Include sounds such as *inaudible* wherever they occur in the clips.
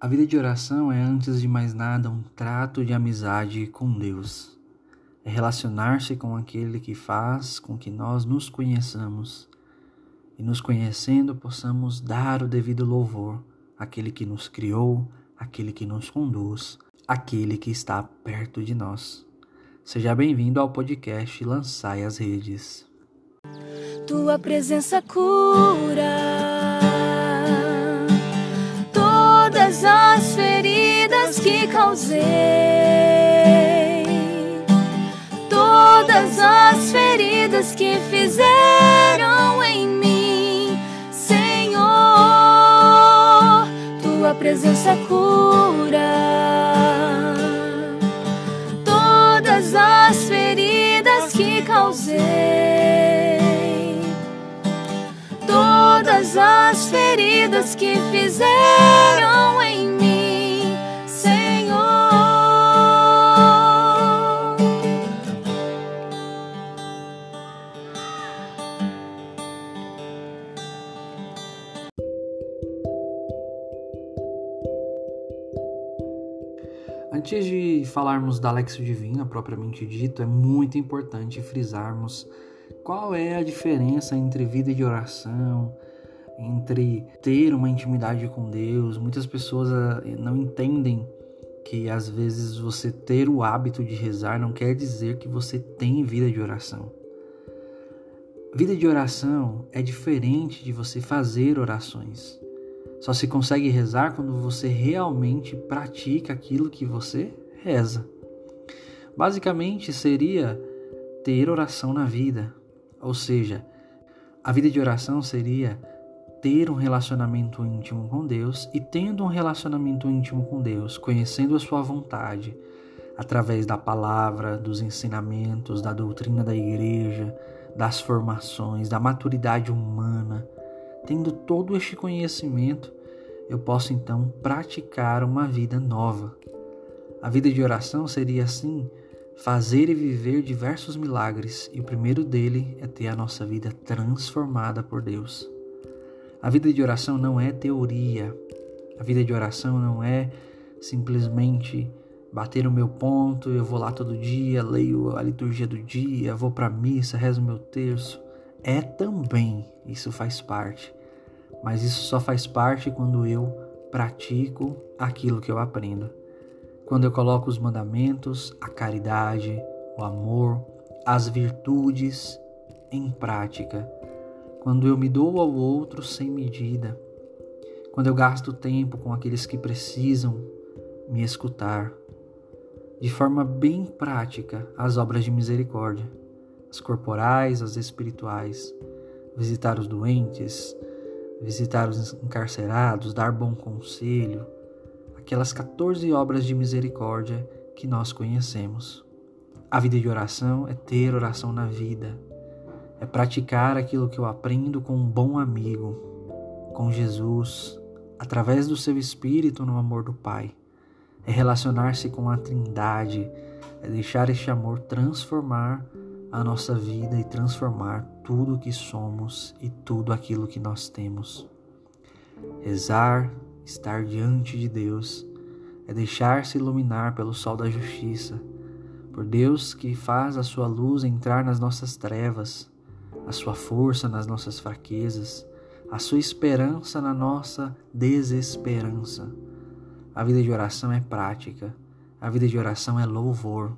A vida de oração é, antes de mais nada, um trato de amizade com Deus. É relacionar-se com aquele que faz com que nós nos conheçamos e, nos conhecendo, possamos dar o devido louvor àquele que nos criou, àquele que nos conduz, àquele que está perto de nós. Seja bem-vindo ao podcast Lançai as Redes. Tua presença cura todas as feridas que causei, todas as feridas que fizeram em mim, Senhor, tua presença cura. Todas as feridas que causei, todas as feridas que fizeram Antes de falarmos da Lexo Divina propriamente dito, é muito importante frisarmos qual é a diferença entre vida de oração, entre ter uma intimidade com Deus. Muitas pessoas ah, não entendem que às vezes você ter o hábito de rezar não quer dizer que você tem vida de oração. Vida de oração é diferente de você fazer orações. Só se consegue rezar quando você realmente pratica aquilo que você reza. Basicamente seria ter oração na vida, ou seja, a vida de oração seria ter um relacionamento íntimo com Deus e tendo um relacionamento íntimo com Deus, conhecendo a sua vontade através da palavra, dos ensinamentos, da doutrina da igreja, das formações, da maturidade humana Tendo todo este conhecimento, eu posso então praticar uma vida nova. A vida de oração seria assim: fazer e viver diversos milagres, e o primeiro dele é ter a nossa vida transformada por Deus. A vida de oração não é teoria. A vida de oração não é simplesmente bater o meu ponto, eu vou lá todo dia, leio a liturgia do dia, vou para a missa, rezo meu terço é também, isso faz parte. Mas isso só faz parte quando eu pratico aquilo que eu aprendo. Quando eu coloco os mandamentos, a caridade, o amor, as virtudes em prática. Quando eu me dou ao outro sem medida. Quando eu gasto tempo com aqueles que precisam me escutar. De forma bem prática, as obras de misericórdia as corporais, as espirituais, visitar os doentes, visitar os encarcerados, dar bom conselho, aquelas 14 obras de misericórdia que nós conhecemos. A vida de oração é ter oração na vida, é praticar aquilo que eu aprendo com um bom amigo, com Jesus, através do seu Espírito no amor do Pai. É relacionar-se com a Trindade, é deixar este amor transformar a nossa vida e transformar tudo o que somos e tudo aquilo que nós temos. Rezar, estar diante de Deus, é deixar-se iluminar pelo sol da justiça, por Deus que faz a sua luz entrar nas nossas trevas, a sua força nas nossas fraquezas, a sua esperança na nossa desesperança. A vida de oração é prática, a vida de oração é louvor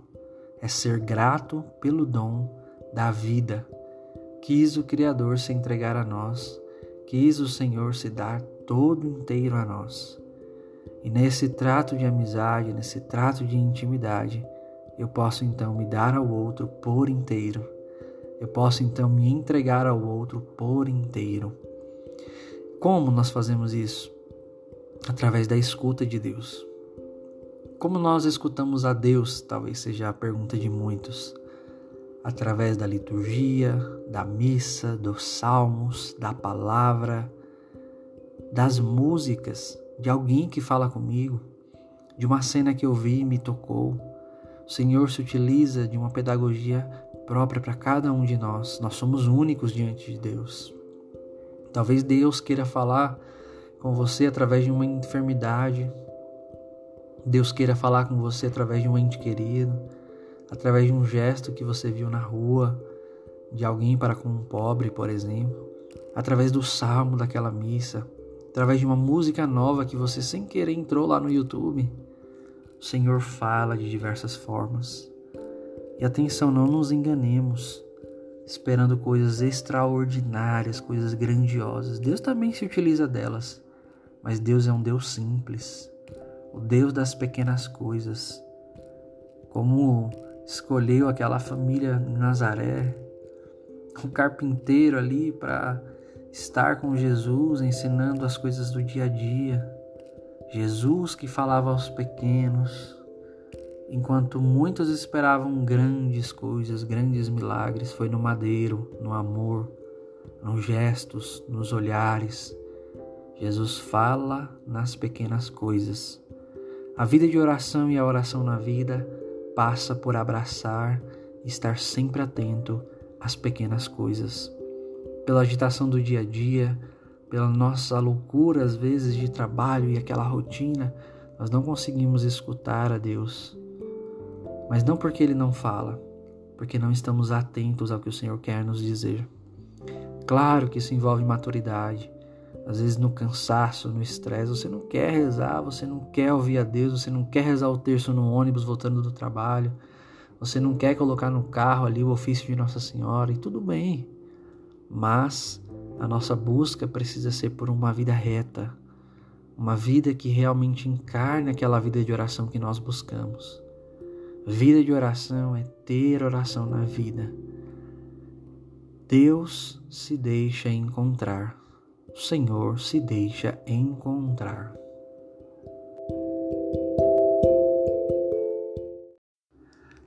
é ser grato pelo dom da vida. Quis o Criador se entregar a nós, quis o Senhor se dar todo inteiro a nós. E nesse trato de amizade, nesse trato de intimidade, eu posso então me dar ao outro por inteiro. Eu posso então me entregar ao outro por inteiro. Como nós fazemos isso? Através da escuta de Deus. Como nós escutamos a Deus, talvez seja a pergunta de muitos. Através da liturgia, da missa, dos salmos, da palavra, das músicas, de alguém que fala comigo, de uma cena que eu vi e me tocou. O Senhor se utiliza de uma pedagogia própria para cada um de nós. Nós somos únicos diante de Deus. Talvez Deus queira falar com você através de uma enfermidade, Deus queira falar com você através de um ente querido, através de um gesto que você viu na rua, de alguém para com um pobre, por exemplo, através do salmo daquela missa, através de uma música nova que você sem querer entrou lá no YouTube. O Senhor fala de diversas formas. E atenção, não nos enganemos, esperando coisas extraordinárias, coisas grandiosas. Deus também se utiliza delas, mas Deus é um Deus simples, o Deus das pequenas coisas. Como escolheu aquela família em Nazaré, um carpinteiro ali para estar com Jesus, ensinando as coisas do dia a dia. Jesus que falava aos pequenos, enquanto muitos esperavam grandes coisas, grandes milagres, foi no madeiro, no amor, nos gestos, nos olhares. Jesus fala nas pequenas coisas. A vida de oração e a oração na vida passa por abraçar estar sempre atento às pequenas coisas. Pela agitação do dia a dia, pela nossa loucura às vezes de trabalho e aquela rotina, nós não conseguimos escutar a Deus. Mas não porque Ele não fala, porque não estamos atentos ao que o Senhor quer nos dizer. Claro que isso envolve maturidade. Às vezes no cansaço, no estresse, você não quer rezar, você não quer ouvir a Deus, você não quer rezar o terço no ônibus voltando do trabalho, você não quer colocar no carro ali o ofício de Nossa Senhora, e tudo bem. Mas a nossa busca precisa ser por uma vida reta, uma vida que realmente encarne aquela vida de oração que nós buscamos. Vida de oração é ter oração na vida. Deus se deixa encontrar. O Senhor se deixa encontrar.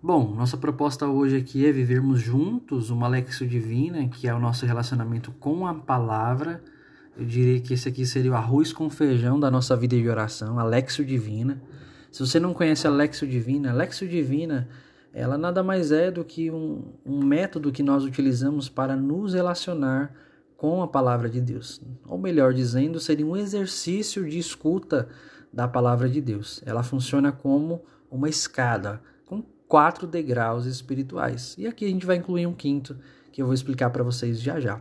Bom, nossa proposta hoje aqui é vivermos juntos uma Lexio Divina, que é o nosso relacionamento com a palavra. Eu diria que esse aqui seria o arroz com feijão da nossa vida de oração, a Lexio Divina. Se você não conhece a Lexio Divina, a Lexio Divina, ela nada mais é do que um, um método que nós utilizamos para nos relacionar com a palavra de Deus. Ou melhor dizendo, seria um exercício de escuta da palavra de Deus. Ela funciona como uma escada quatro degraus espirituais. E aqui a gente vai incluir um quinto que eu vou explicar para vocês já já.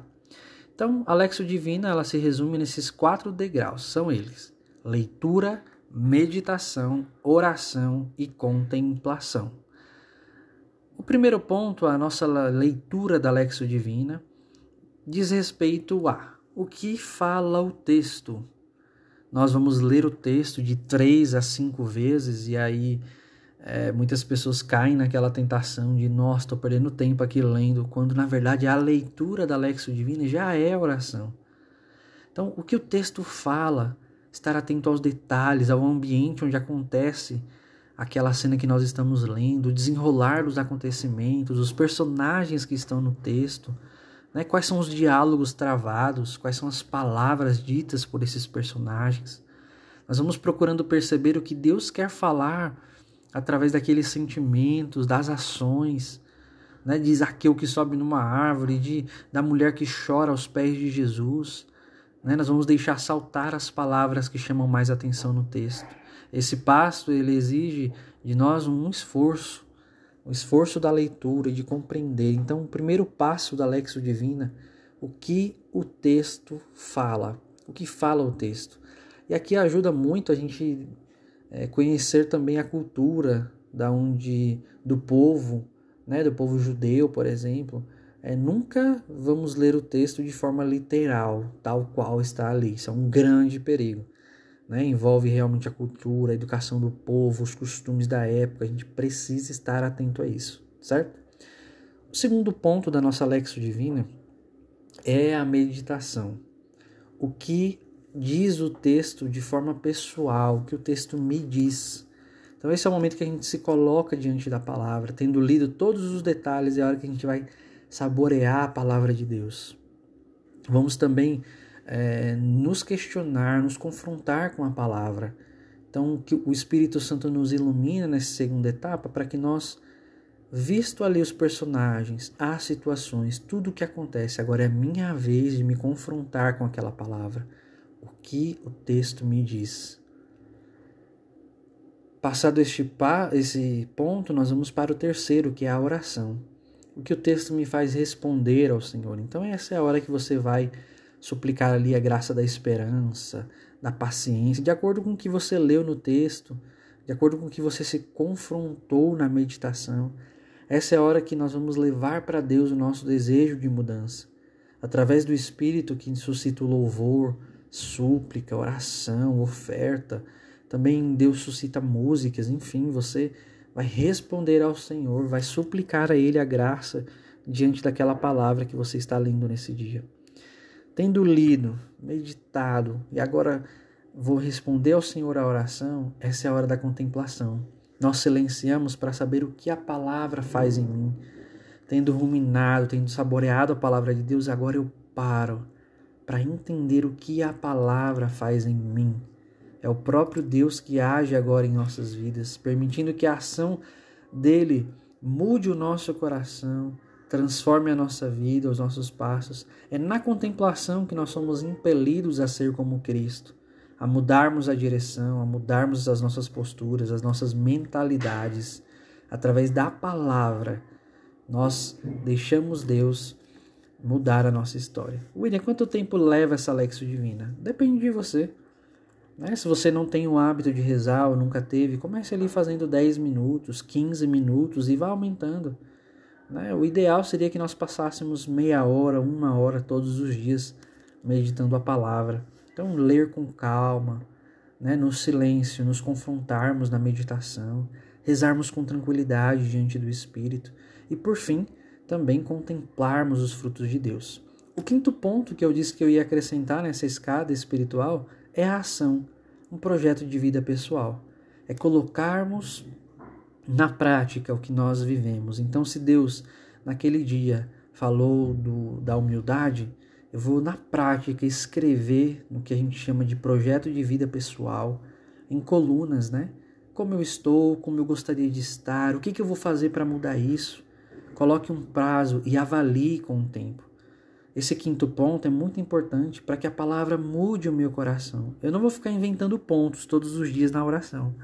Então, a Lexo Divina ela se resume nesses quatro degraus. São eles: leitura, meditação, oração e contemplação. O primeiro ponto, a nossa leitura da Lexo Divina, diz respeito a o que fala o texto. Nós vamos ler o texto de três a cinco vezes e aí é, muitas pessoas caem naquela tentação de, nossa, estou perdendo tempo aqui lendo, quando na verdade a leitura da Lexo Divina já é oração. Então, o que o texto fala, estar atento aos detalhes, ao ambiente onde acontece aquela cena que nós estamos lendo, o desenrolar dos acontecimentos, os personagens que estão no texto, né? quais são os diálogos travados, quais são as palavras ditas por esses personagens. Nós vamos procurando perceber o que Deus quer falar através daqueles sentimentos, das ações, né, de Zaqueu que sobe numa árvore, de da mulher que chora aos pés de Jesus. Né, nós vamos deixar saltar as palavras que chamam mais atenção no texto. Esse passo ele exige de nós um esforço, um esforço da leitura e de compreender. Então, o primeiro passo da Lexo Divina, o que o texto fala, o que fala o texto. E aqui ajuda muito a gente é, conhecer também a cultura da onde do povo, né, do povo judeu, por exemplo. É, nunca vamos ler o texto de forma literal, tal qual está ali. Isso é um grande perigo. Né? Envolve realmente a cultura, a educação do povo, os costumes da época. A gente precisa estar atento a isso, certo? O segundo ponto da nossa Lexo Divina é a meditação. O que diz o texto de forma pessoal, o que o texto me diz. Então esse é o momento que a gente se coloca diante da palavra, tendo lido todos os detalhes, é a hora que a gente vai saborear a palavra de Deus. Vamos também é, nos questionar, nos confrontar com a palavra. Então que o Espírito Santo nos ilumina nessa segunda etapa para que nós, visto ali os personagens, as situações, tudo o que acontece, agora é minha vez de me confrontar com aquela palavra o que o texto me diz. Passado este esse ponto, nós vamos para o terceiro, que é a oração. O que o texto me faz responder ao Senhor. Então, essa é a hora que você vai suplicar ali a graça da esperança, da paciência, de acordo com o que você leu no texto, de acordo com o que você se confrontou na meditação. Essa é a hora que nós vamos levar para Deus o nosso desejo de mudança, através do Espírito que suscita o louvor, súplica, oração, oferta. Também Deus suscita músicas, enfim, você vai responder ao Senhor, vai suplicar a Ele a graça diante daquela palavra que você está lendo nesse dia. Tendo lido, meditado e agora vou responder ao Senhor a oração, essa é a hora da contemplação. Nós silenciamos para saber o que a palavra faz em mim. Tendo ruminado, tendo saboreado a palavra de Deus, agora eu paro para entender o que a palavra faz em mim. É o próprio Deus que age agora em nossas vidas, permitindo que a ação dele mude o nosso coração, transforme a nossa vida, os nossos passos. É na contemplação que nós somos impelidos a ser como Cristo, a mudarmos a direção, a mudarmos as nossas posturas, as nossas mentalidades. Através da palavra, nós deixamos Deus mudar a nossa história. William, quanto tempo leva essa Lexo Divina? Depende de você. Né? Se você não tem o hábito de rezar ou nunca teve, comece ali fazendo 10 minutos, 15 minutos e vá aumentando. Né? O ideal seria que nós passássemos meia hora, uma hora todos os dias meditando a palavra. Então, ler com calma, né? no silêncio, nos confrontarmos na meditação, rezarmos com tranquilidade diante do Espírito e, por fim, também contemplarmos os frutos de Deus. O quinto ponto que eu disse que eu ia acrescentar nessa escada espiritual é a ação, um projeto de vida pessoal. É colocarmos na prática o que nós vivemos. Então, se Deus naquele dia falou do, da humildade, eu vou na prática escrever no que a gente chama de projeto de vida pessoal, em colunas, né? Como eu estou, como eu gostaria de estar, o que, que eu vou fazer para mudar isso. Coloque um prazo e avalie com o tempo. Esse quinto ponto é muito importante para que a palavra mude o meu coração. Eu não vou ficar inventando pontos todos os dias na oração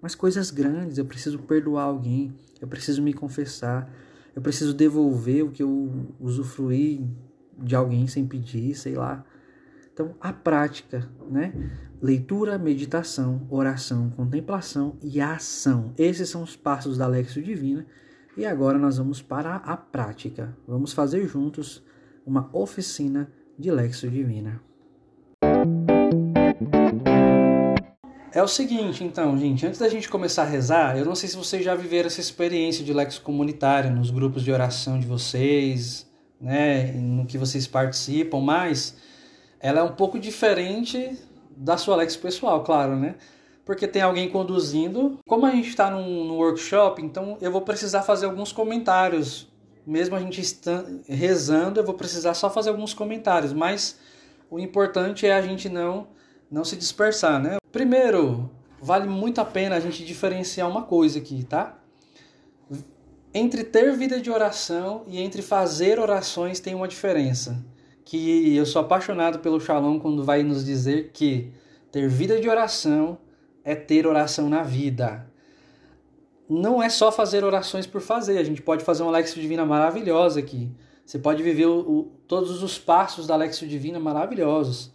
mas coisas grandes. Eu preciso perdoar alguém, eu preciso me confessar, eu preciso devolver o que eu usufruí de alguém sem pedir, sei lá. Então, a prática, né? Leitura, meditação, oração, contemplação e ação. Esses são os passos da Lexio Divina. E agora nós vamos para a prática. Vamos fazer juntos uma oficina de Lexio Divina. É o seguinte, então, gente, antes da gente começar a rezar, eu não sei se vocês já viveram essa experiência de lexo comunitário nos grupos de oração de vocês, né, no que vocês participam, mas ela é um pouco diferente da sua lex pessoal, claro, né? Porque tem alguém conduzindo. Como a gente está num, num workshop, então eu vou precisar fazer alguns comentários. Mesmo a gente rezando, eu vou precisar só fazer alguns comentários, mas o importante é a gente não não se dispersar, né? Primeiro, vale muito a pena a gente diferenciar uma coisa aqui, tá? Entre ter vida de oração e entre fazer orações tem uma diferença. Que eu sou apaixonado pelo Shalom quando vai nos dizer que ter vida de oração é ter oração na vida. Não é só fazer orações por fazer, a gente pode fazer uma Lexio Divina maravilhosa aqui. Você pode viver o, o, todos os passos da Lexio Divina maravilhosos,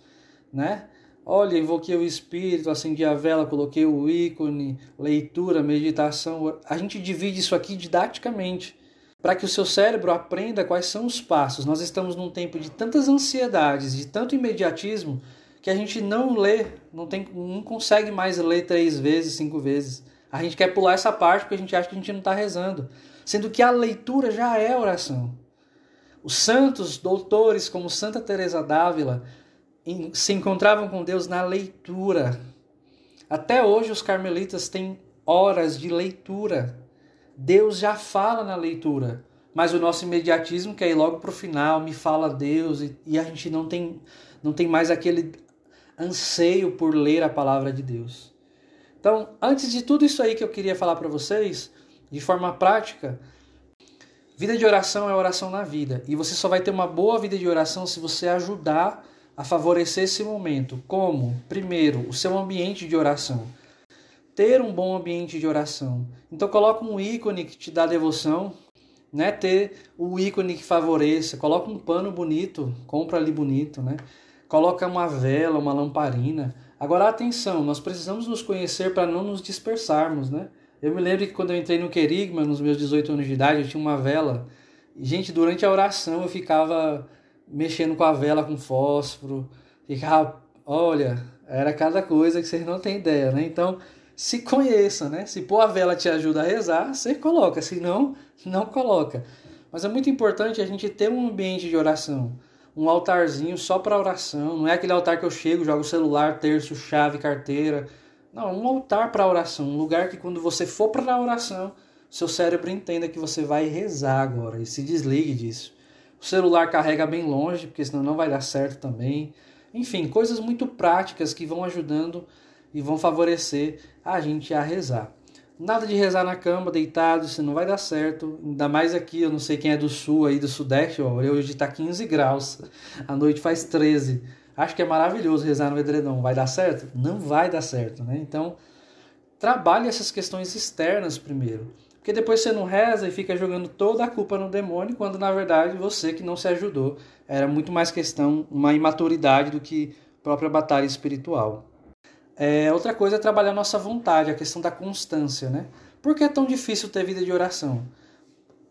né? Olha, invoquei o Espírito, acendi a vela, coloquei o ícone, leitura, meditação. A gente divide isso aqui didaticamente para que o seu cérebro aprenda quais são os passos. Nós estamos num tempo de tantas ansiedades, de tanto imediatismo, que a gente não lê, não, tem, não consegue mais ler três vezes, cinco vezes. A gente quer pular essa parte porque a gente acha que a gente não está rezando. Sendo que a leitura já é oração. Os santos doutores, como Santa Teresa d'Ávila, se encontravam com Deus na leitura. Até hoje os carmelitas têm horas de leitura. Deus já fala na leitura, mas o nosso imediatismo quer ir logo para o final, me fala Deus e, e a gente não tem não tem mais aquele anseio por ler a palavra de Deus. Então, antes de tudo isso aí que eu queria falar para vocês, de forma prática, vida de oração é oração na vida. E você só vai ter uma boa vida de oração se você ajudar a favorecer esse momento. Como? Primeiro, o seu ambiente de oração. ter um bom ambiente de oração. Então coloca um ícone que te dá devoção, né? Ter o ícone que favoreça, coloca um pano bonito, compra ali bonito, né? Coloca uma vela, uma lamparina. Agora atenção, nós precisamos nos conhecer para não nos dispersarmos, né? Eu me lembro que quando eu entrei no Querigma, nos meus 18 anos de idade, eu tinha uma vela. E, gente, durante a oração eu ficava mexendo com a vela com fósforo, ficava, olha, era cada coisa que vocês não têm ideia, né? Então, se conheça, né? Se pôr a vela te ajuda a rezar, você coloca, se não, não coloca. Mas é muito importante a gente ter um ambiente de oração, um altarzinho só para oração, não é aquele altar que eu chego, jogo celular, terço, chave, carteira. Não, um altar para oração, um lugar que quando você for para a oração, seu cérebro entenda que você vai rezar agora e se desligue disso. O celular carrega bem longe, porque senão não vai dar certo também. Enfim, coisas muito práticas que vão ajudando e vão favorecer a gente a rezar. Nada de rezar na cama, deitado, isso não vai dar certo. Ainda mais aqui, eu não sei quem é do sul aí, do sudeste, ó, hoje está 15 graus, a noite faz 13. Acho que é maravilhoso rezar no edredom. Vai dar certo? Não vai dar certo, né? Então, trabalhe essas questões externas primeiro. Porque depois você não reza e fica jogando toda a culpa no demônio, quando na verdade você que não se ajudou. Era muito mais questão, uma imaturidade do que própria batalha espiritual. É, outra coisa é trabalhar nossa vontade, a questão da constância, né? Por que é tão difícil ter vida de oração?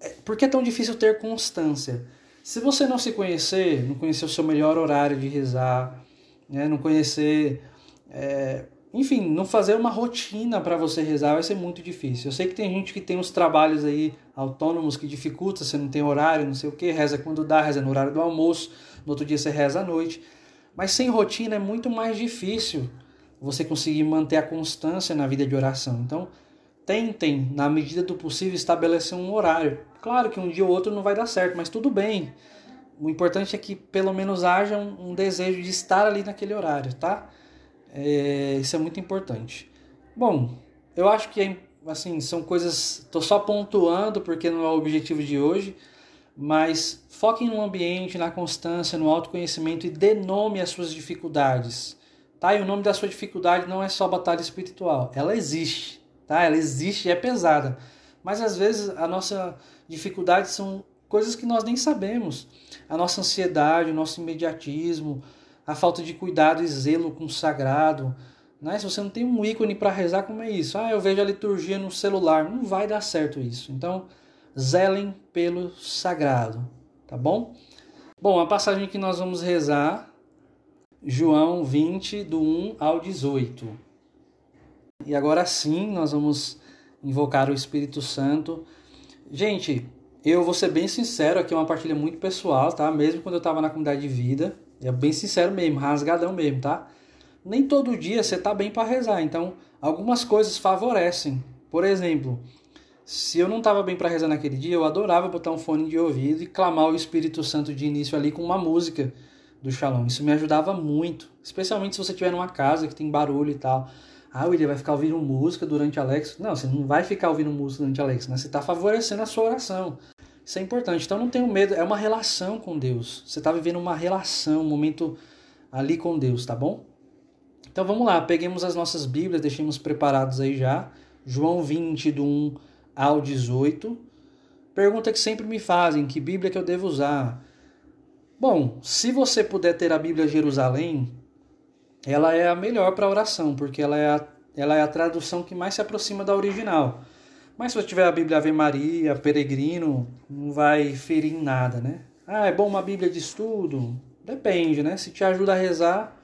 É, por que é tão difícil ter constância? Se você não se conhecer, não conhecer o seu melhor horário de rezar, né? não conhecer é, enfim, não fazer uma rotina para você rezar vai ser muito difícil. Eu sei que tem gente que tem uns trabalhos aí autônomos que dificulta, você não tem horário, não sei o que, reza quando dá, reza no horário do almoço, no outro dia você reza à noite. Mas sem rotina é muito mais difícil você conseguir manter a constância na vida de oração. Então, tentem, na medida do possível, estabelecer um horário. Claro que um dia ou outro não vai dar certo, mas tudo bem. O importante é que pelo menos haja um, um desejo de estar ali naquele horário, tá? É, isso é muito importante. Bom, eu acho que assim são coisas. Estou só pontuando porque não é o objetivo de hoje, mas foquem no ambiente, na constância, no autoconhecimento e dê nome às suas dificuldades. Tá? E o nome da sua dificuldade não é só batalha espiritual, ela existe, tá? Ela existe e é pesada. Mas às vezes a nossa dificuldade são coisas que nós nem sabemos. A nossa ansiedade, o nosso imediatismo, a falta de cuidado e zelo com o sagrado. Né? Se você não tem um ícone para rezar, como é isso? Ah, eu vejo a liturgia no celular. Não vai dar certo isso. Então, zelem pelo sagrado, tá bom? Bom, a passagem que nós vamos rezar, João 20, do 1 ao 18. E agora sim, nós vamos invocar o Espírito Santo. Gente, eu vou ser bem sincero, aqui é uma partilha muito pessoal, tá? Mesmo quando eu estava na comunidade de vida, é bem sincero mesmo, rasgadão mesmo, tá? Nem todo dia você tá bem para rezar, então algumas coisas favorecem. Por exemplo, se eu não estava bem para rezar naquele dia, eu adorava botar um fone de ouvido e clamar o Espírito Santo de início ali com uma música do Shalom. Isso me ajudava muito, especialmente se você estiver numa casa que tem barulho e tal. Ah, William vai ficar ouvindo música durante Alex. Não, você não vai ficar ouvindo música durante Alex, né? Você está favorecendo a sua oração. Isso é importante. Então não tenha medo, é uma relação com Deus. Você está vivendo uma relação, um momento ali com Deus, tá bom? Então vamos lá, peguemos as nossas Bíblias, deixemos preparados aí já. João 20, do 1 ao 18. Pergunta que sempre me fazem: que Bíblia que eu devo usar? Bom, se você puder ter a Bíblia Jerusalém, ela é a melhor para oração, porque ela é a, ela é a tradução que mais se aproxima da original. Mas se você tiver a Bíblia Ave Maria, Peregrino, não vai ferir em nada, né? Ah, é bom uma Bíblia de estudo? Depende, né? Se te ajuda a rezar,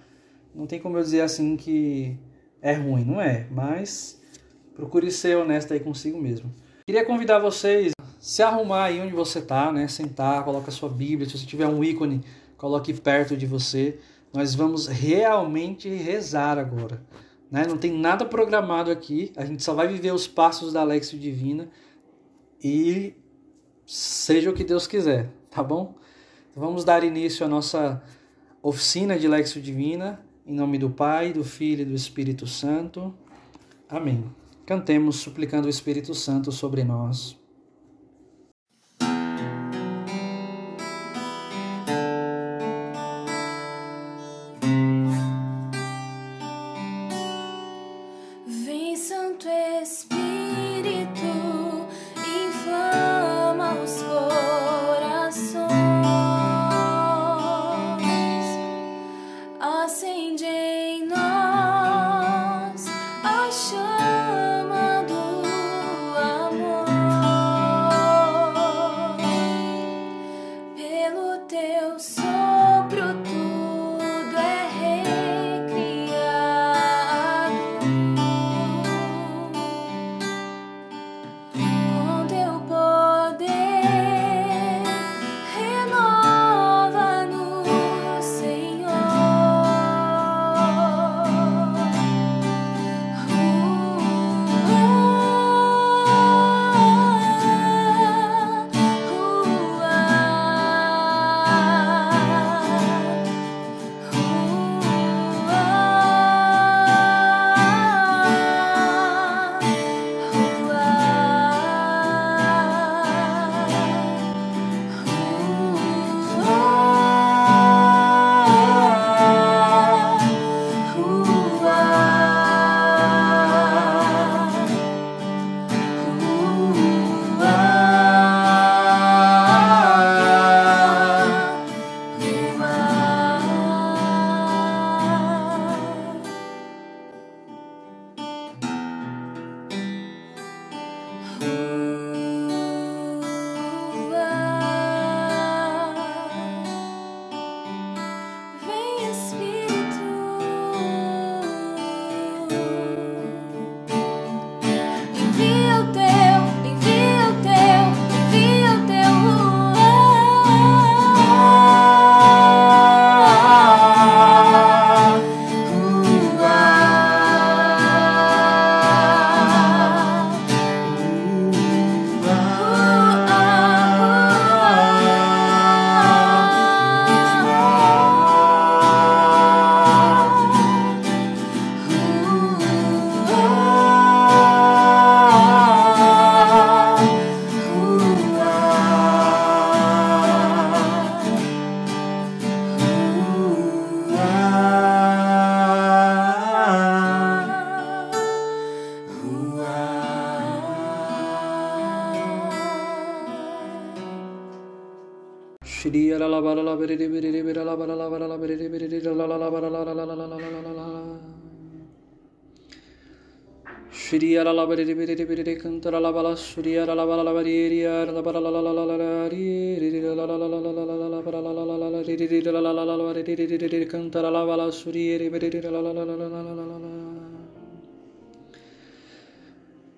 não tem como eu dizer assim que é ruim, não é? Mas procure ser honesto aí consigo mesmo. Queria convidar vocês se arrumar aí onde você tá, né? Sentar, coloca a sua Bíblia, se você tiver um ícone, coloque perto de você. Nós vamos realmente rezar agora. Né? Não tem nada programado aqui, a gente só vai viver os passos da Alexio Divina e seja o que Deus quiser, tá bom? Então vamos dar início à nossa oficina de Lexio Divina, em nome do Pai, do Filho e do Espírito Santo. Amém. Cantemos suplicando o Espírito Santo sobre nós.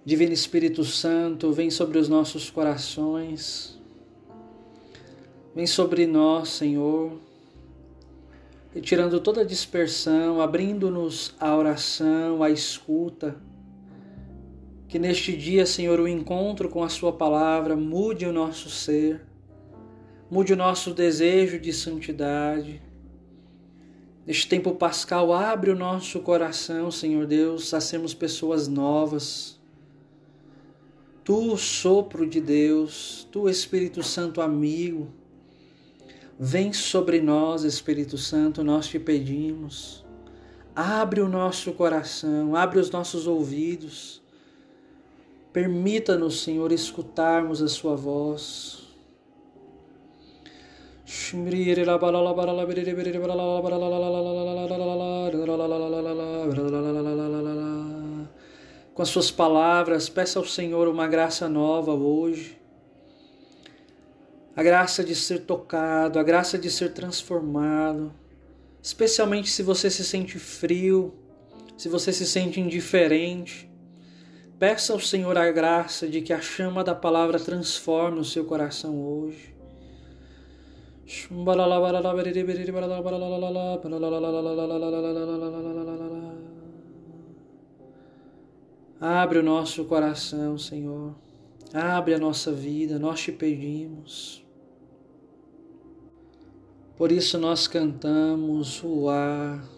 Divino Espírito Santo, vem sobre os nossos corações. Vem sobre nós, Senhor, retirando toda a dispersão, abrindo-nos a oração, a escuta que neste dia, Senhor, o encontro com a Sua palavra mude o nosso ser, mude o nosso desejo de santidade. Neste tempo pascal, abre o nosso coração, Senhor Deus, a sermos pessoas novas. Tu, sopro de Deus, Tu, Espírito Santo amigo, vem sobre nós, Espírito Santo, nós te pedimos. Abre o nosso coração, abre os nossos ouvidos Permita-nos, Senhor, escutarmos a Sua voz. Com as Suas palavras, peça ao Senhor uma graça nova hoje. A graça de ser tocado, a graça de ser transformado. Especialmente se você se sente frio, se você se sente indiferente Peça ao Senhor a graça de que a chama da palavra transforme o seu coração hoje. Abre o nosso coração, Senhor. Abre a nossa vida, nós te pedimos. Por isso nós cantamos o ar.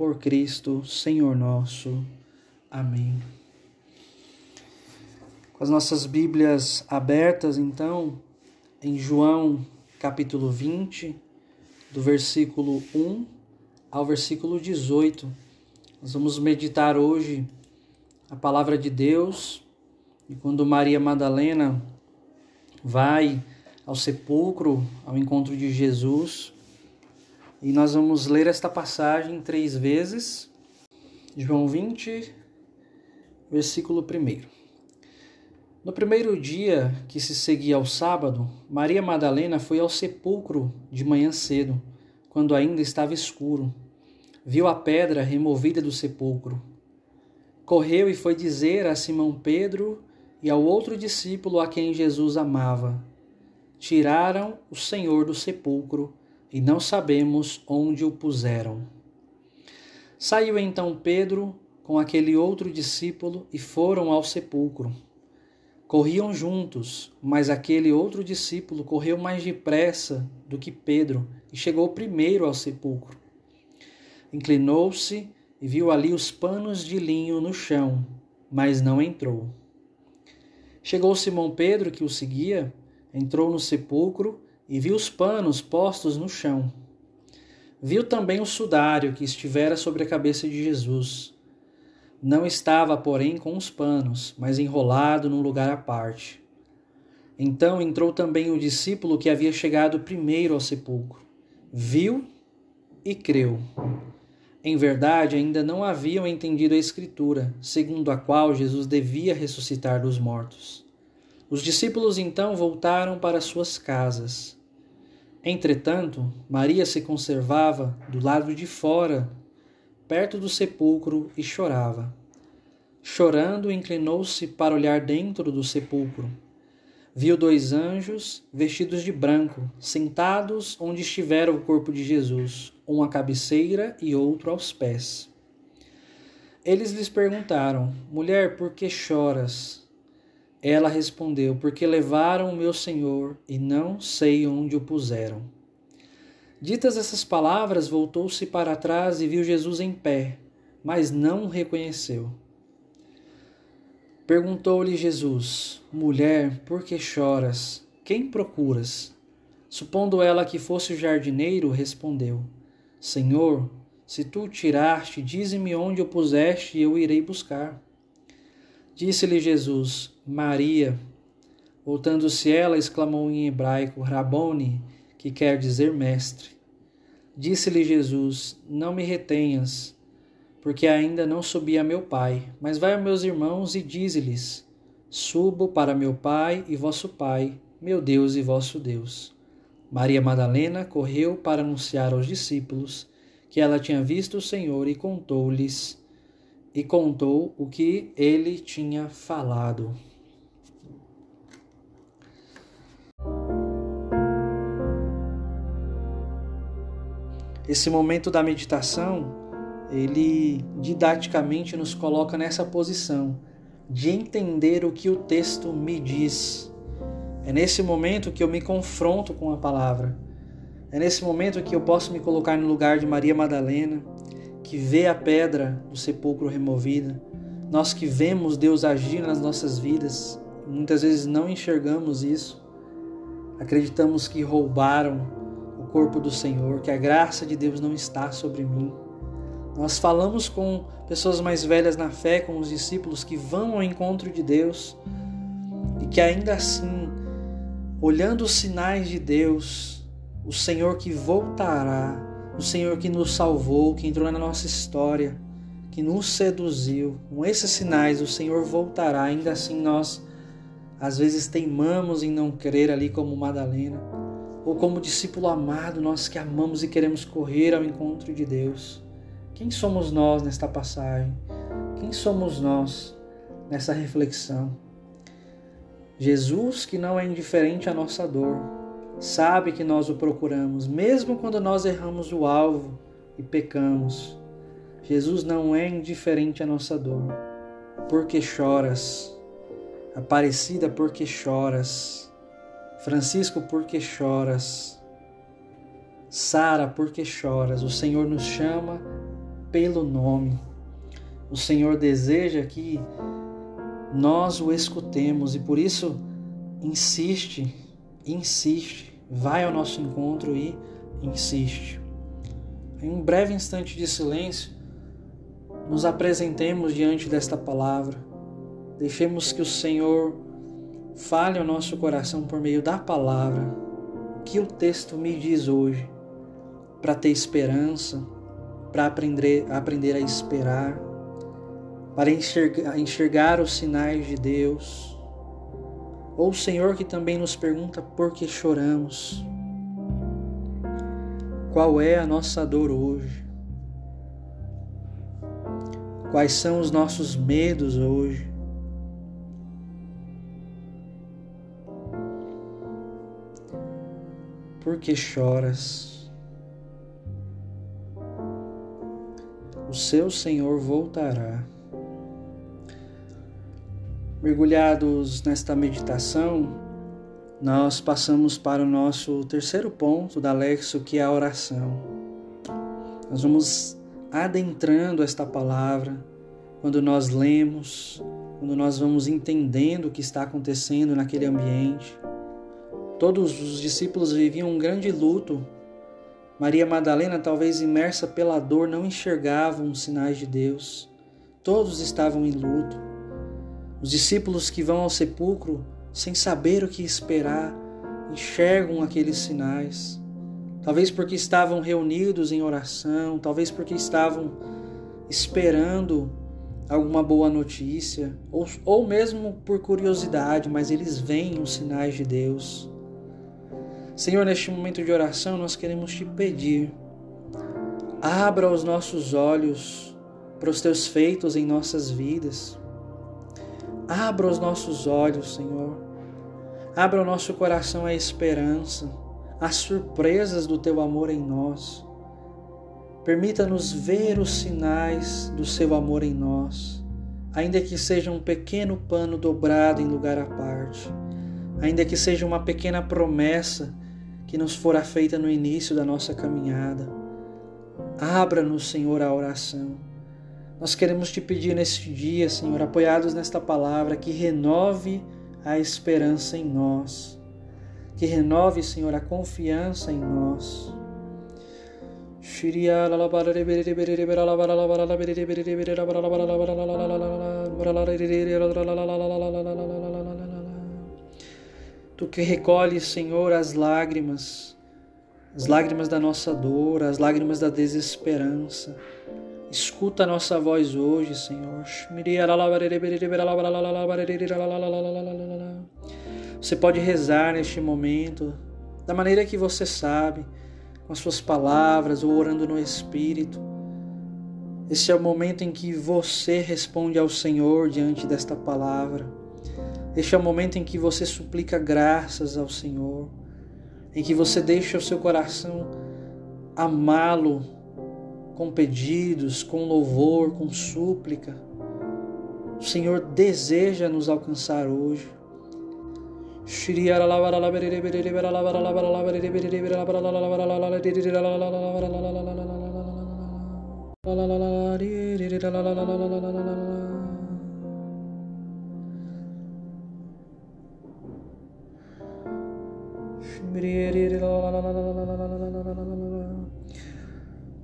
por Cristo, Senhor nosso. Amém. Com as nossas Bíblias abertas, então, em João capítulo 20, do versículo 1 ao versículo 18. Nós vamos meditar hoje a palavra de Deus e quando Maria Madalena vai ao sepulcro, ao encontro de Jesus, e nós vamos ler esta passagem três vezes. João 20, versículo 1. No primeiro dia que se seguia ao sábado, Maria Madalena foi ao sepulcro de manhã cedo, quando ainda estava escuro. Viu a pedra removida do sepulcro. Correu e foi dizer a Simão Pedro e ao outro discípulo a quem Jesus amava: Tiraram o Senhor do sepulcro e não sabemos onde o puseram. Saiu então Pedro com aquele outro discípulo e foram ao sepulcro. Corriam juntos, mas aquele outro discípulo correu mais depressa do que Pedro e chegou primeiro ao sepulcro. Inclinou-se e viu ali os panos de linho no chão, mas não entrou. Chegou Simão Pedro, que o seguia, entrou no sepulcro e viu os panos postos no chão. Viu também o sudário que estivera sobre a cabeça de Jesus. Não estava, porém, com os panos, mas enrolado num lugar à parte. Então entrou também o discípulo que havia chegado primeiro ao sepulcro. Viu e creu. Em verdade, ainda não haviam entendido a Escritura, segundo a qual Jesus devia ressuscitar dos mortos. Os discípulos então voltaram para suas casas. Entretanto, Maria se conservava do lado de fora, perto do sepulcro, e chorava. Chorando, inclinou-se para olhar dentro do sepulcro. Viu dois anjos vestidos de branco, sentados onde estivera o corpo de Jesus, um à cabeceira e outro aos pés. Eles lhes perguntaram: Mulher, por que choras? Ela respondeu: Porque levaram o meu senhor e não sei onde o puseram. Ditas essas palavras, voltou-se para trás e viu Jesus em pé, mas não o reconheceu. Perguntou-lhe Jesus: Mulher, por que choras? Quem procuras? Supondo ela que fosse o jardineiro, respondeu: Senhor, se tu o tiraste, dize-me onde o puseste e eu irei buscar. Disse-lhe Jesus, Maria. Voltando-se ela, exclamou em hebraico, Rabone, que quer dizer mestre. Disse-lhe Jesus, Não me retenhas, porque ainda não subi a meu pai, mas vai a meus irmãos e dize-lhes, Subo para meu pai e vosso pai, meu Deus e vosso Deus. Maria Madalena correu para anunciar aos discípulos que ela tinha visto o Senhor e contou-lhes e contou o que ele tinha falado. Esse momento da meditação, ele didaticamente nos coloca nessa posição de entender o que o texto me diz é nesse momento que eu me confronto com a palavra. É nesse momento que eu posso me colocar no lugar de Maria Madalena, que vê a pedra do sepulcro removida. Nós que vemos Deus agir nas nossas vidas, muitas vezes não enxergamos isso. Acreditamos que roubaram corpo do Senhor, que a graça de Deus não está sobre mim. Nós falamos com pessoas mais velhas na fé, com os discípulos que vão ao encontro de Deus e que ainda assim olhando os sinais de Deus, o Senhor que voltará, o Senhor que nos salvou, que entrou na nossa história, que nos seduziu. Com esses sinais, o Senhor voltará. Ainda assim, nós às vezes teimamos em não crer ali como Madalena, ou como discípulo amado, nós que amamos e queremos correr ao encontro de Deus. Quem somos nós nesta passagem? Quem somos nós nessa reflexão? Jesus, que não é indiferente à nossa dor, sabe que nós o procuramos, mesmo quando nós erramos o alvo e pecamos. Jesus não é indiferente à nossa dor. Por que choras? Aparecida, por que choras? Francisco, por que choras? Sara, por que choras? O Senhor nos chama pelo nome. O Senhor deseja que nós o escutemos e por isso insiste, insiste, vai ao nosso encontro e insiste. Em um breve instante de silêncio, nos apresentemos diante desta palavra, deixemos que o Senhor fale ao nosso coração por meio da palavra, que o texto me diz hoje, para ter esperança, para aprender, aprender a esperar para enxergar, enxergar os sinais de Deus. Ou o Senhor que também nos pergunta por que choramos. Qual é a nossa dor hoje? Quais são os nossos medos hoje? Por que choras? O seu Senhor voltará. Mergulhados nesta meditação, nós passamos para o nosso terceiro ponto da Lexo, que é a oração. Nós vamos adentrando esta palavra, quando nós lemos, quando nós vamos entendendo o que está acontecendo naquele ambiente. Todos os discípulos viviam um grande luto. Maria Madalena, talvez imersa pela dor, não enxergava os sinais de Deus. Todos estavam em luto. Os discípulos que vão ao sepulcro sem saber o que esperar, enxergam aqueles sinais. Talvez porque estavam reunidos em oração, talvez porque estavam esperando alguma boa notícia, ou, ou mesmo por curiosidade, mas eles veem os sinais de Deus. Senhor, neste momento de oração, nós queremos te pedir, abra os nossos olhos para os teus feitos em nossas vidas. Abra os nossos olhos, Senhor. Abra o nosso coração à esperança, às surpresas do teu amor em nós. Permita-nos ver os sinais do seu amor em nós, ainda que seja um pequeno pano dobrado em lugar à parte, ainda que seja uma pequena promessa que nos fora feita no início da nossa caminhada. Abra-nos, Senhor, a oração. Nós queremos te pedir neste dia, Senhor, apoiados nesta palavra, que renove a esperança em nós, que renove, Senhor, a confiança em nós. Tu que recolhes, Senhor, as lágrimas, as lágrimas da nossa dor, as lágrimas da desesperança. Escuta a nossa voz hoje, Senhor. Você pode rezar neste momento da maneira que você sabe, com as suas palavras ou orando no Espírito. Esse é o momento em que você responde ao Senhor diante desta palavra. Este é o momento em que você suplica graças ao Senhor, em que você deixa o seu coração amá-lo com pedidos, com louvor, com súplica. O Senhor deseja nos alcançar hoje.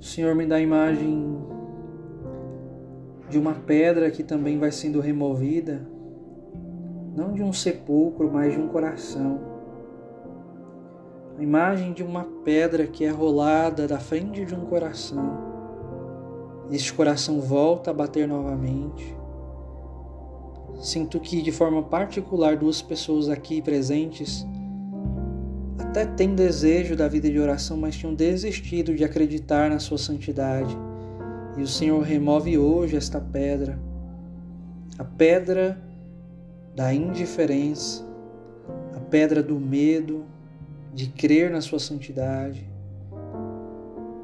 Senhor me dá a imagem de uma pedra que também vai sendo removida, não de um sepulcro, mas de um coração. A imagem de uma pedra que é rolada da frente de um coração. Este coração volta a bater novamente. Sinto que, de forma particular, duas pessoas aqui presentes até têm desejo da vida de oração, mas tinham desistido de acreditar na sua santidade. E o Senhor remove hoje esta pedra, a pedra da indiferença, a pedra do medo de crer na sua santidade,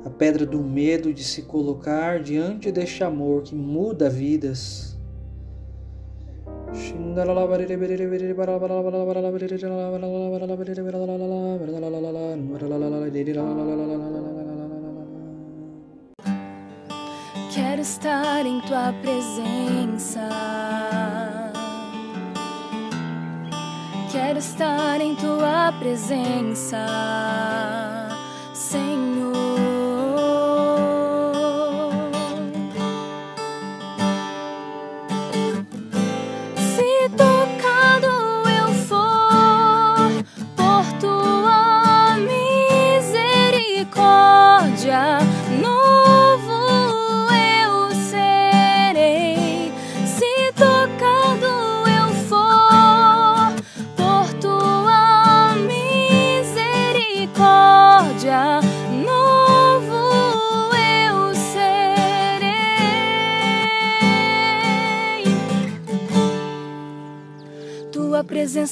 a pedra do medo de se colocar diante deste amor que muda vidas Quero estar em tua presença. Quero estar em tua presença, Senhor.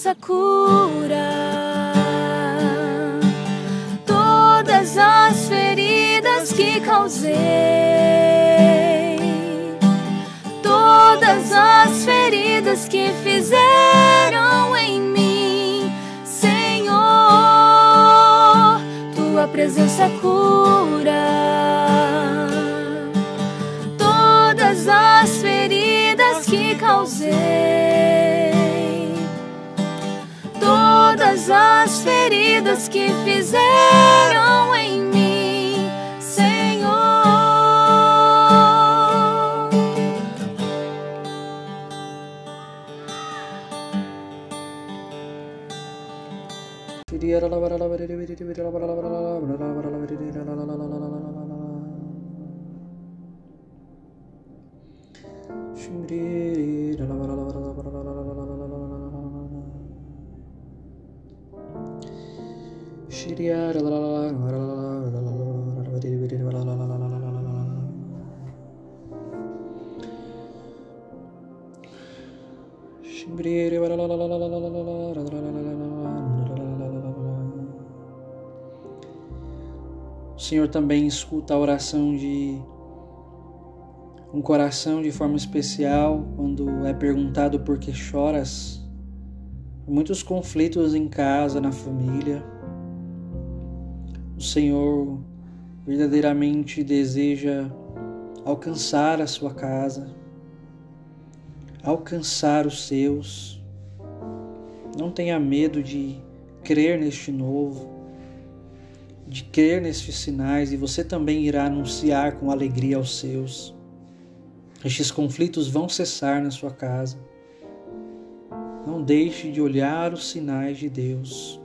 Presença cura O Senhor também escuta a oração de um coração de forma especial quando é perguntado por que choras. Muitos conflitos em casa, na família. O Senhor verdadeiramente deseja alcançar a sua casa, alcançar os seus. Não tenha medo de crer neste novo, de crer nestes sinais, e você também irá anunciar com alegria aos seus. Estes conflitos vão cessar na sua casa. Não deixe de olhar os sinais de Deus.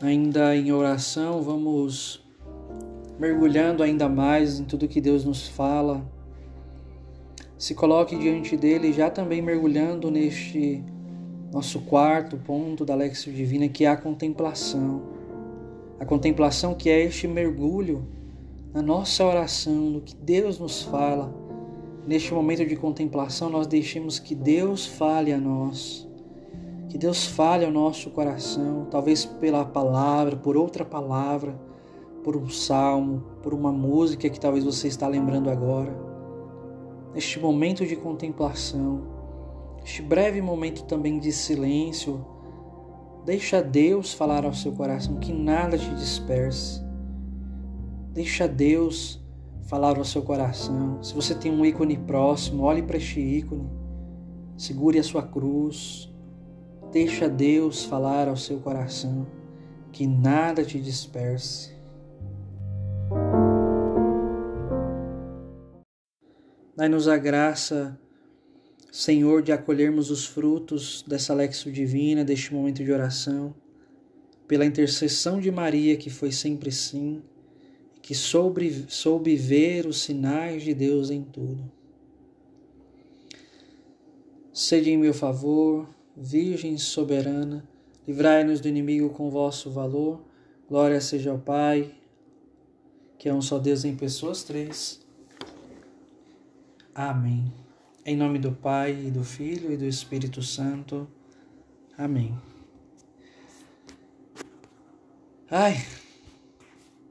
Ainda em oração, vamos mergulhando ainda mais em tudo que Deus nos fala. Se coloque diante dele, já também mergulhando neste nosso quarto ponto da Lexio Divina, que é a contemplação. A contemplação que é este mergulho na nossa oração, no que Deus nos fala. Neste momento de contemplação, nós deixemos que Deus fale a nós. Que Deus fale ao nosso coração, talvez pela palavra, por outra palavra, por um salmo, por uma música que talvez você está lembrando agora. Neste momento de contemplação, este breve momento também de silêncio, deixa Deus falar ao seu coração, que nada te disperse. Deixa Deus falar ao seu coração. Se você tem um ícone próximo, olhe para este ícone. Segure a sua cruz. Deixa Deus falar ao seu coração. Que nada te disperse. Dai-nos a graça, Senhor, de acolhermos os frutos dessa lexo divina, deste momento de oração, pela intercessão de Maria, que foi sempre sim que soube, soube ver os sinais de Deus em tudo. Sede em meu favor, Virgem soberana, livrai-nos do inimigo com vosso valor. Glória seja ao Pai, que é um só Deus em pessoas três. Amém. Em nome do Pai, e do Filho e do Espírito Santo. Amém. Ai,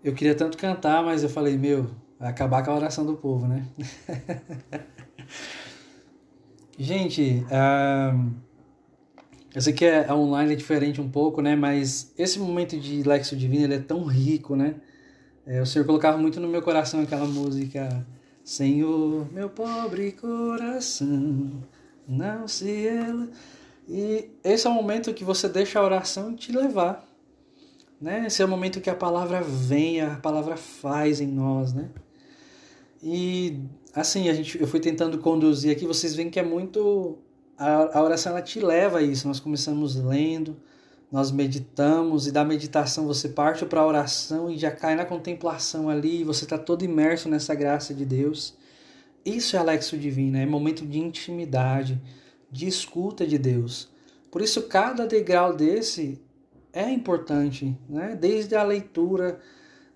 eu queria tanto cantar, mas eu falei, meu, vai acabar com a oração do povo, né? *laughs* Gente, uh, eu sei que é, online é diferente um pouco, né? Mas esse momento de Lexo Divino ele é tão rico, né? É, o Senhor colocava muito no meu coração aquela música Senhor, meu pobre coração, não se ela... E esse é o momento que você deixa a oração te levar né? Esse é o momento que a palavra vem, a palavra faz em nós, né? E assim, a gente, eu fui tentando conduzir aqui, vocês veem que é muito a, a oração ela te leva a isso. Nós começamos lendo, nós meditamos e da meditação você parte para a oração e já cai na contemplação ali, você está todo imerso nessa graça de Deus. Isso é Alexo Divino, é momento de intimidade, de escuta de Deus. Por isso, cada degrau desse é importante, né? desde a leitura,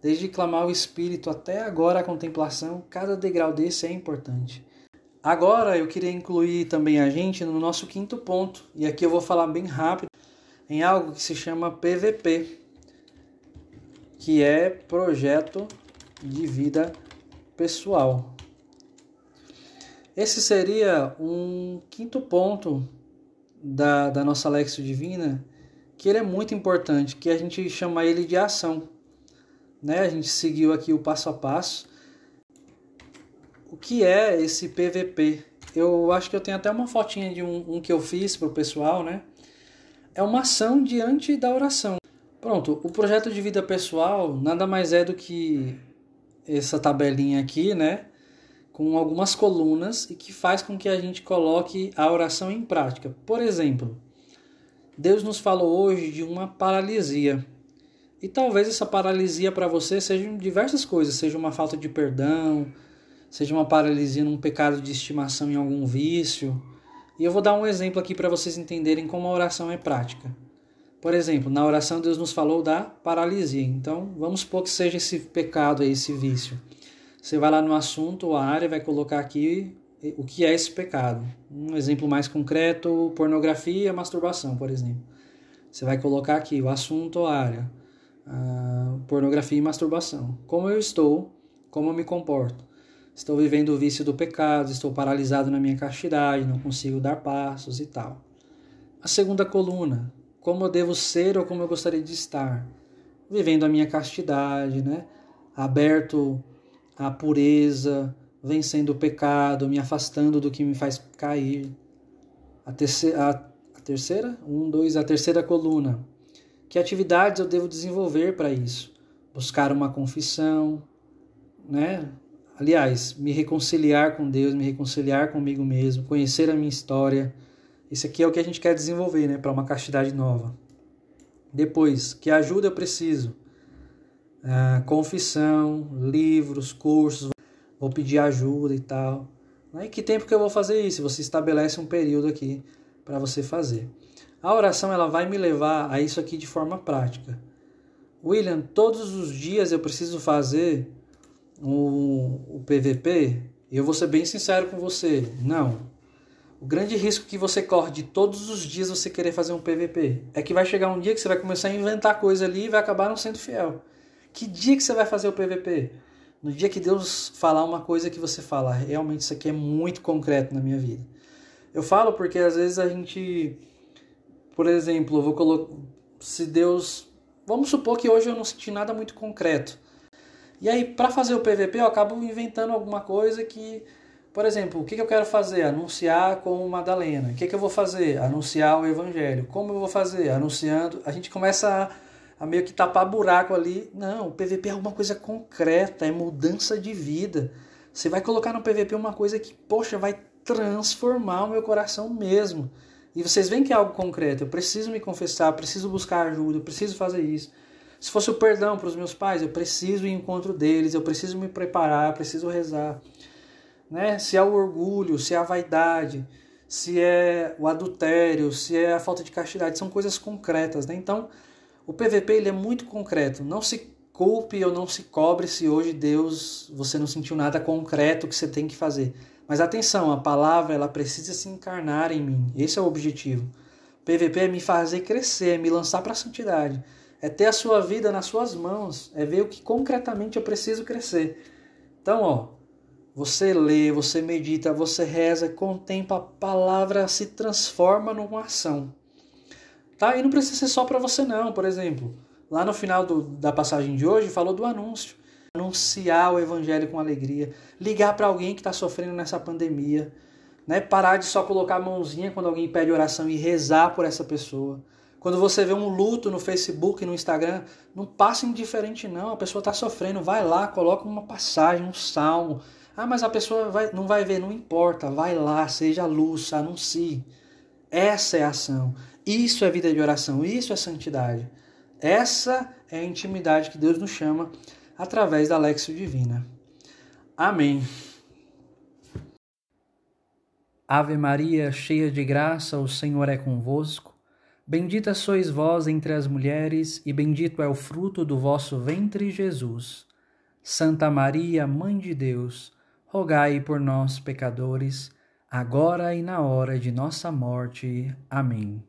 desde clamar o Espírito até agora a contemplação, cada degrau desse é importante. Agora eu queria incluir também a gente no nosso quinto ponto, e aqui eu vou falar bem rápido, em algo que se chama PVP, que é Projeto de Vida Pessoal. Esse seria um quinto ponto da, da nossa Lexo Divina que ele é muito importante, que a gente chama ele de ação. né? A gente seguiu aqui o passo a passo. O que é esse PVP? Eu acho que eu tenho até uma fotinha de um, um que eu fiz para o pessoal, né? É uma ação diante da oração. Pronto, o projeto de vida pessoal nada mais é do que essa tabelinha aqui, né? Com algumas colunas e que faz com que a gente coloque a oração em prática. Por exemplo, Deus nos falou hoje de uma paralisia. E talvez essa paralisia para você seja diversas coisas, seja uma falta de perdão, seja uma paralisia num pecado de estimação em algum vício. E eu vou dar um exemplo aqui para vocês entenderem como a oração é prática. Por exemplo, na oração Deus nos falou da paralisia. Então, vamos supor que seja esse pecado aí, esse vício. Você vai lá no assunto, a área, vai colocar aqui o que é esse pecado. Um exemplo mais concreto, pornografia, masturbação, por exemplo. Você vai colocar aqui o assunto, a área, a pornografia e masturbação. Como eu estou, como eu me comporto. Estou vivendo o vício do pecado, estou paralisado na minha castidade, não consigo dar passos e tal. A segunda coluna, como eu devo ser ou como eu gostaria de estar, vivendo a minha castidade, né? aberto à pureza, vencendo o pecado, me afastando do que me faz cair. A terceira, a, a terceira, um, dois, a terceira coluna. Que atividades eu devo desenvolver para isso? Buscar uma confissão, né? Aliás, me reconciliar com Deus, me reconciliar comigo mesmo, conhecer a minha história, isso aqui é o que a gente quer desenvolver, né, para uma castidade nova. Depois, que ajuda eu preciso? Ah, confissão, livros, cursos, vou pedir ajuda e tal. E que tempo que eu vou fazer isso? Você estabelece um período aqui para você fazer. A oração ela vai me levar a isso aqui de forma prática. William, todos os dias eu preciso fazer o, o PVP? Eu vou ser bem sincero com você. Não, o grande risco que você corre de todos os dias você querer fazer um PVP é que vai chegar um dia que você vai começar a inventar coisa ali e vai acabar não sendo fiel. Que dia que você vai fazer o PVP? No dia que Deus falar uma coisa que você fala, realmente isso aqui é muito concreto na minha vida. Eu falo porque às vezes a gente, por exemplo, vou colocar, se Deus, vamos supor que hoje eu não senti nada muito concreto. E aí para fazer o PVP eu acabo inventando alguma coisa que por exemplo, o que eu quero fazer? Anunciar como Madalena. O que eu vou fazer? Anunciar o Evangelho. Como eu vou fazer? Anunciando. A gente começa a, a meio que tapar buraco ali. Não, o PVP é alguma coisa concreta, é mudança de vida. Você vai colocar no PVP uma coisa que, poxa, vai transformar o meu coração mesmo. E vocês veem que é algo concreto. Eu preciso me confessar, preciso buscar ajuda, preciso fazer isso. Se fosse o perdão para os meus pais, eu preciso ir em encontro deles, eu preciso me preparar, preciso rezar né? Se é o orgulho, se é a vaidade, se é o adultério, se é a falta de castidade, são coisas concretas, né? Então, o PVP ele é muito concreto. Não se culpe ou não se cobre se hoje Deus você não sentiu nada concreto que você tem que fazer. Mas atenção, a palavra ela precisa se encarnar em mim. Esse é o objetivo. PVP é me fazer crescer, é me lançar para a santidade. É ter a sua vida nas suas mãos, é ver o que concretamente eu preciso crescer. Então, ó, você lê, você medita, você reza, contempla a palavra, se transforma numa ação. Tá? E não precisa ser só para você não, por exemplo. Lá no final do, da passagem de hoje falou do anúncio. Anunciar o evangelho com alegria, ligar para alguém que está sofrendo nessa pandemia, né? Parar de só colocar a mãozinha quando alguém pede oração e rezar por essa pessoa. Quando você vê um luto no Facebook, no Instagram, não passa indiferente não, a pessoa está sofrendo, vai lá, coloca uma passagem, um salmo, ah, mas a pessoa vai, não vai ver, não importa. Vai lá, seja luz, anuncie. Essa é a ação. Isso é vida de oração, isso é santidade. Essa é a intimidade que Deus nos chama através da Lexio Divina. Amém. Ave Maria, cheia de graça, o Senhor é convosco. Bendita sois vós entre as mulheres, e bendito é o fruto do vosso ventre, Jesus. Santa Maria, Mãe de Deus, rogai por nós, pecadores, agora e na hora de nossa morte. Amém.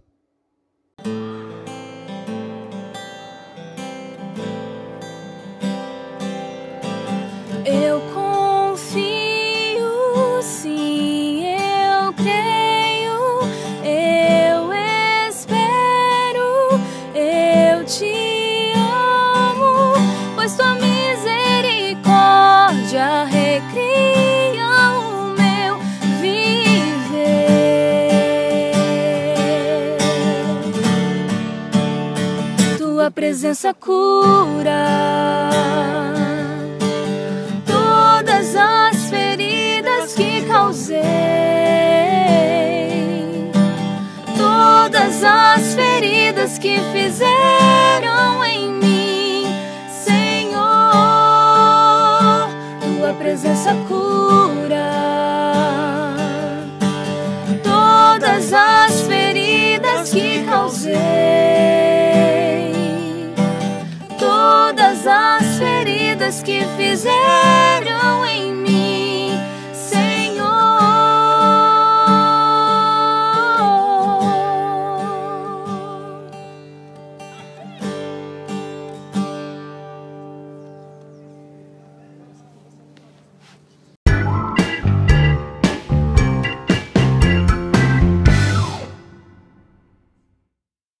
Presença cura todas as feridas que causei, todas as feridas que fizeram em mim, Senhor. Tua presença cura todas as feridas que causei, que fizeram